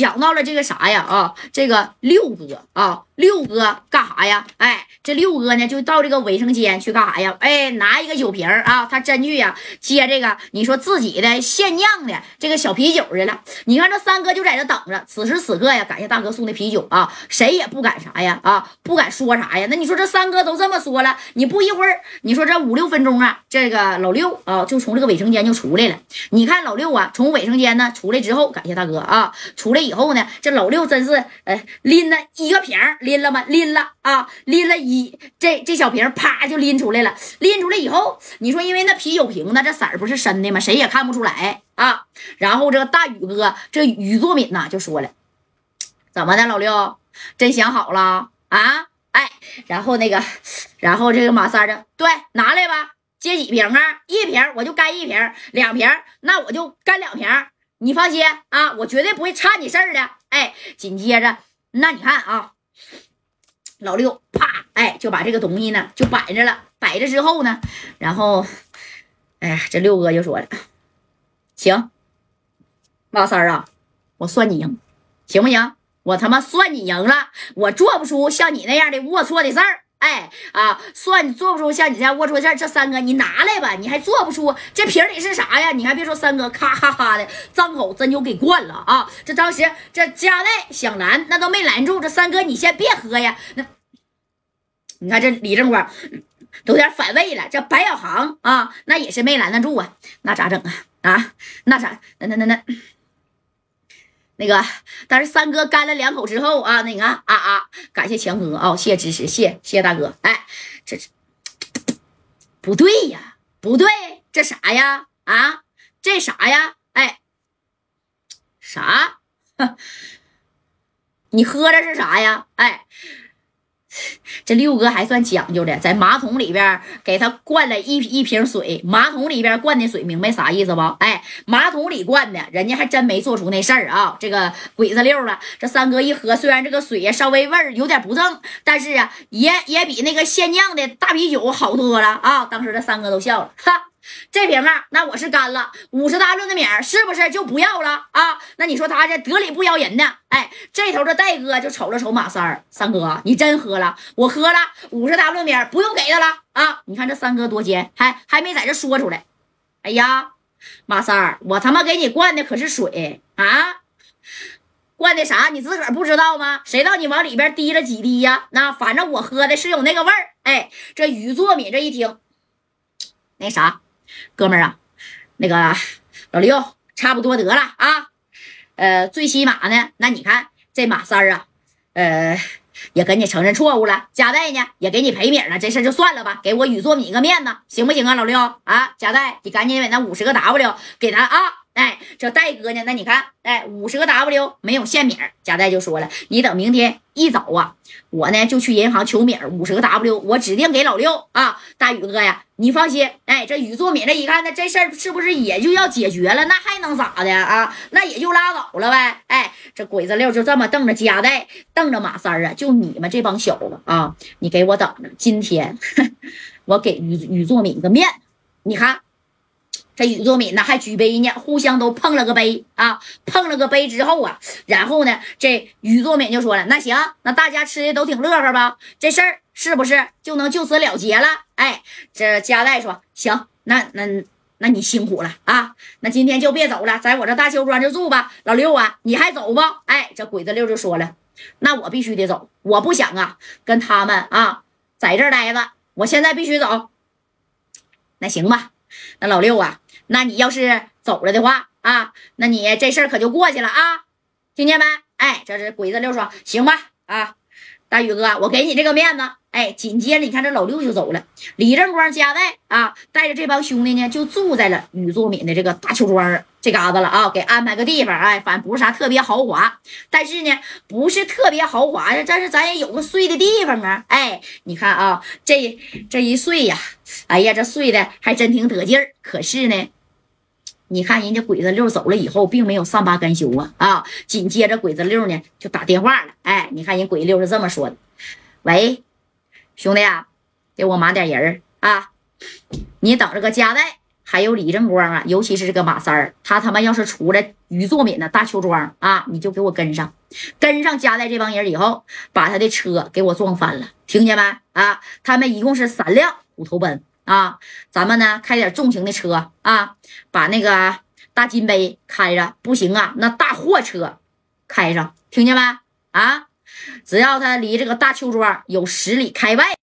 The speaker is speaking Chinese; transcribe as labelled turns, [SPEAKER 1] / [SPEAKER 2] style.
[SPEAKER 1] 讲到了这个啥呀啊，这个六哥啊，六哥哎呀？哎，这六哥呢就到这个卫生间去干啥呀？哎，拿一个酒瓶啊，他真去呀接这个你说自己的现酿的这个小啤酒去了。你看这三哥就在这等着，此时此刻呀，感谢大哥送的啤酒啊，谁也不敢啥呀啊，不敢说啥呀。那你说这三哥都这么说了，你不一会儿，你说这五六分钟啊，这个老六啊就从这个卫生间就出来了。你看老六啊，从卫生间呢出来之后，感谢大哥啊，出来以后呢，这老六真是哎拎了一个瓶拎了吗？拎了啊，啊拎了一这这小瓶啪就拎出来了。拎出来以后，你说因为那啤酒瓶子这色儿不是深的吗？谁也看不出来啊。然后这个大宇哥，这宇作敏呐就说了，怎么的，老六真想好了啊？哎，然后那个，然后这个马三的，对，拿来吧。接几瓶啊？一瓶我就干一瓶，两瓶那我就干两瓶。你放心啊，我绝对不会差你事儿的。哎，紧接着，那你看啊，老六啪，哎，就把这个东西呢就摆着了。摆着之后呢，然后，哎呀，这六哥就说了，行，马三啊，我算你赢，行不行？我他妈算你赢了，我做不出像你那样的龌龊的事儿。哎啊，算你做不出像你这样龌龊事，这三哥你拿来吧，你还做不出这瓶里是啥呀？你还别说，三哥咔咔咔的张口真就给灌了啊！这当时这加代想拦，那都没拦住。这三哥你先别喝呀，那你看这李正光都有点反胃了。这白小航啊，那也是没拦得住啊，那咋整啊？啊，那咋？那那那。那那个，但是三哥干了两口之后啊，那个啊啊，感谢强哥啊，谢谢支持，谢谢大哥。哎，这这不对呀，不对，这啥呀？啊，这啥呀？哎，啥？你喝的是啥呀？哎。这六哥还算讲究的，在马桶里边给他灌了一一瓶水，马桶里边灌的水，明白啥意思不？哎，马桶里灌的，人家还真没做出那事儿啊。这个鬼子六了，这三哥一喝，虽然这个水稍微味儿有点不正，但是啊，也也比那个现酿的大啤酒好多了啊。当时这三哥都笑了，哈。这瓶啊，那我是干了五十大论的米儿，是不是就不要了啊？那你说他这得理不饶人呢？哎，这头这戴哥就瞅了瞅马三儿，三哥，你真喝了？我喝了五十大论米儿，不用给他了啊！你看这三哥多奸，还还没在这说出来。哎呀，马三儿，我他妈给你灌的可是水啊！灌的啥？你自个儿不知道吗？谁道你往里边滴了几滴呀？那反正我喝的是有那个味儿。哎，这于作敏这一听，那啥。哥们儿啊，那个老六差不多得了啊，呃，最起码呢，那你看这马三儿啊，呃，也跟你承认错误了，贾代呢也给你赔米了，这事就算了吧，给我宇作米个面子，行不行啊，老六啊，贾代，你赶紧把那五十个 W 给他啊。哎，这戴哥呢？那你看，哎，五十个 W 没有现米儿，贾代就说了，你等明天一早啊，我呢就去银行求米儿，五十个 W 我指定给老六啊。大宇哥呀，你放心，哎，这宇作敏这一看，那这事儿是不是也就要解决了？那还能咋的啊？那也就拉倒了呗。哎，这鬼子六就这么瞪着贾代，瞪着马三儿啊，就你们这帮小子啊，你给我等着，今天 我给宇宇作敏个面，你看。这宇作敏呢还举杯呢，互相都碰了个杯啊，碰了个杯之后啊，然后呢，这宇作敏就说了：“那行，那大家吃的都挺乐呵吧？这事儿是不是就能就此了结了？”哎，这加代说：“行，那那那你辛苦了啊，那今天就别走了，在我这大邱庄就住吧。老六啊，你还走不？哎，这鬼子六就说了：“那我必须得走，我不想啊跟他们啊在这儿待着，我现在必须走。”那行吧，那老六啊。那你要是走了的话啊，那你这事儿可就过去了啊，听见没？哎，这是鬼子六说，行吧啊，大宇哥，我给你这个面子。哎，紧接着你看这老六就走了，李正光家代啊，带着这帮兄弟呢，就住在了宇作敏的这个大邱庄这嘎子了啊，给安排个地方。哎，反正不是啥特别豪华，但是呢，不是特别豪华呀，但是咱也有个睡的地方啊。哎，你看啊，这这一睡呀，哎呀，这睡的还真挺得劲儿。可是呢。你看人家鬼子六走了以后，并没有善罢甘休啊啊！紧接着鬼子六呢就打电话了，哎，你看人鬼六是这么说的：“喂，兄弟啊，给我码点人啊！你等着个加代还有李正光啊，尤其是这个马三儿，他他妈要是出来于作敏的大邱庄啊，你就给我跟上，跟上加代这帮人以后，把他的车给我撞翻了，听见没？啊，他们一共是三辆虎头奔啊，咱们呢开点重型的车啊，把那个大金杯开着，不行啊，那大货车开上，听见没？啊，只要他离这个大邱庄有十里开外。